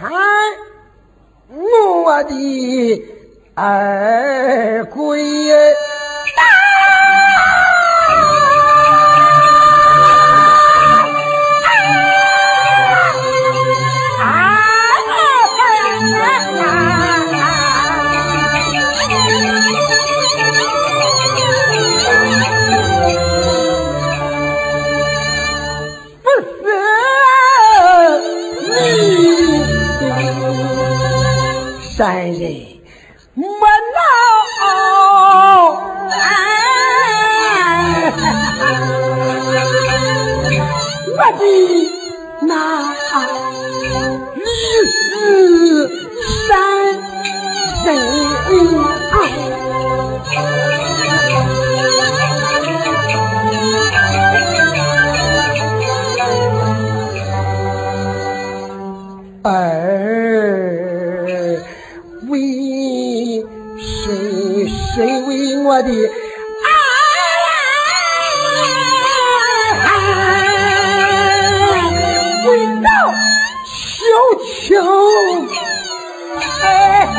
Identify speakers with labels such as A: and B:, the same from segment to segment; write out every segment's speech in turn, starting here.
A: 看我的儿归。Sai, mãe. 儿为谁？谁为我的儿？为到小青。哎哎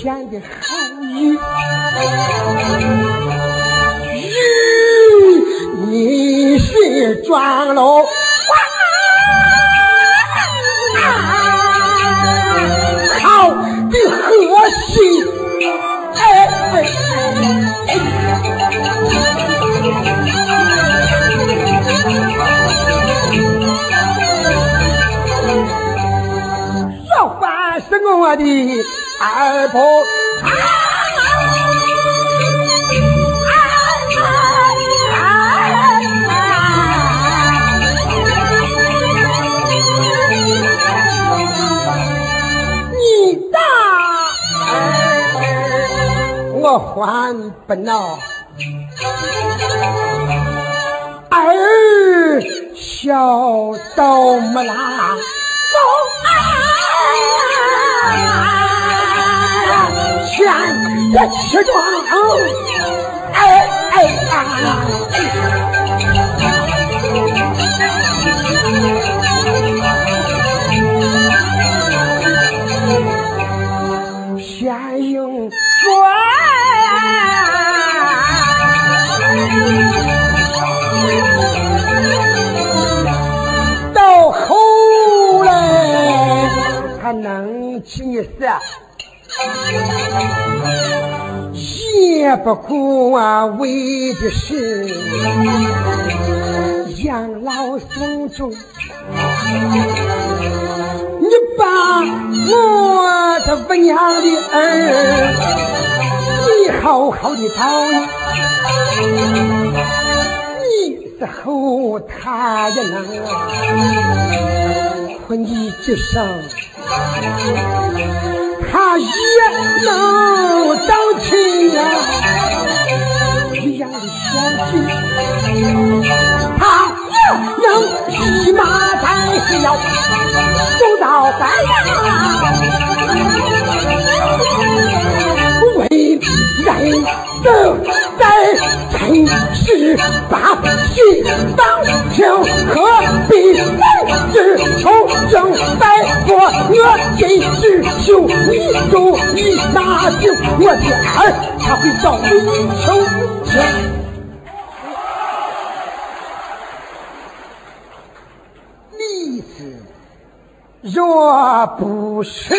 A: 一片的好语。语你是装了。我的二婆，你大我还不恼，儿小到没啦。全也起装，哎哎呀！先用砖，到后来还能起你事。也不过为的是养老送终，你把我这不娘的儿，你好好的照养，你死后他也能困你一生。他也能当亲呀，一样的小气，他也能骑马带是要走到半夜。为人正在尘世把心当情，何必为之仇正白过？我今日修你忠义大行，我的儿他会报你仇情。历史若不是。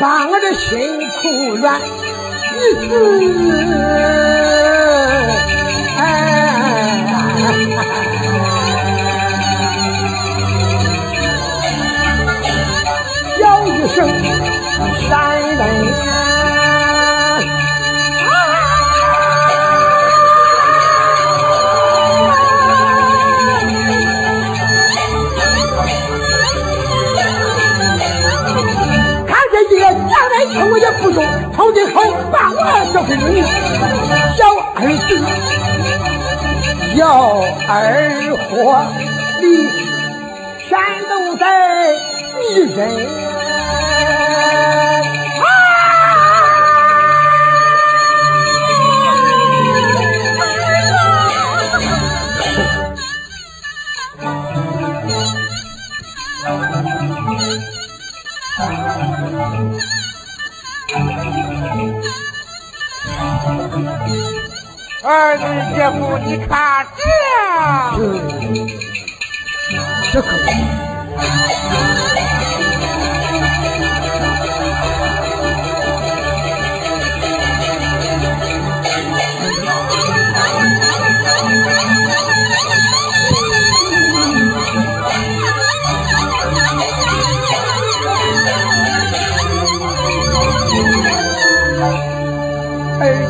A: 把我的心苦软一死，哎，声山人。我也不中，朝今后把我交给你，小儿子，小儿活，你山东在一人。
B: 儿子姐夫，你看
A: 这，这可。二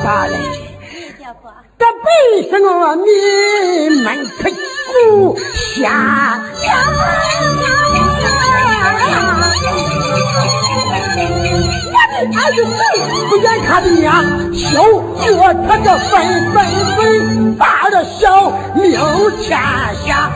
A: 大人。为什么你们可不下？我的儿子不愿看的娘，小脚他这分分分，把这小命欠下呀！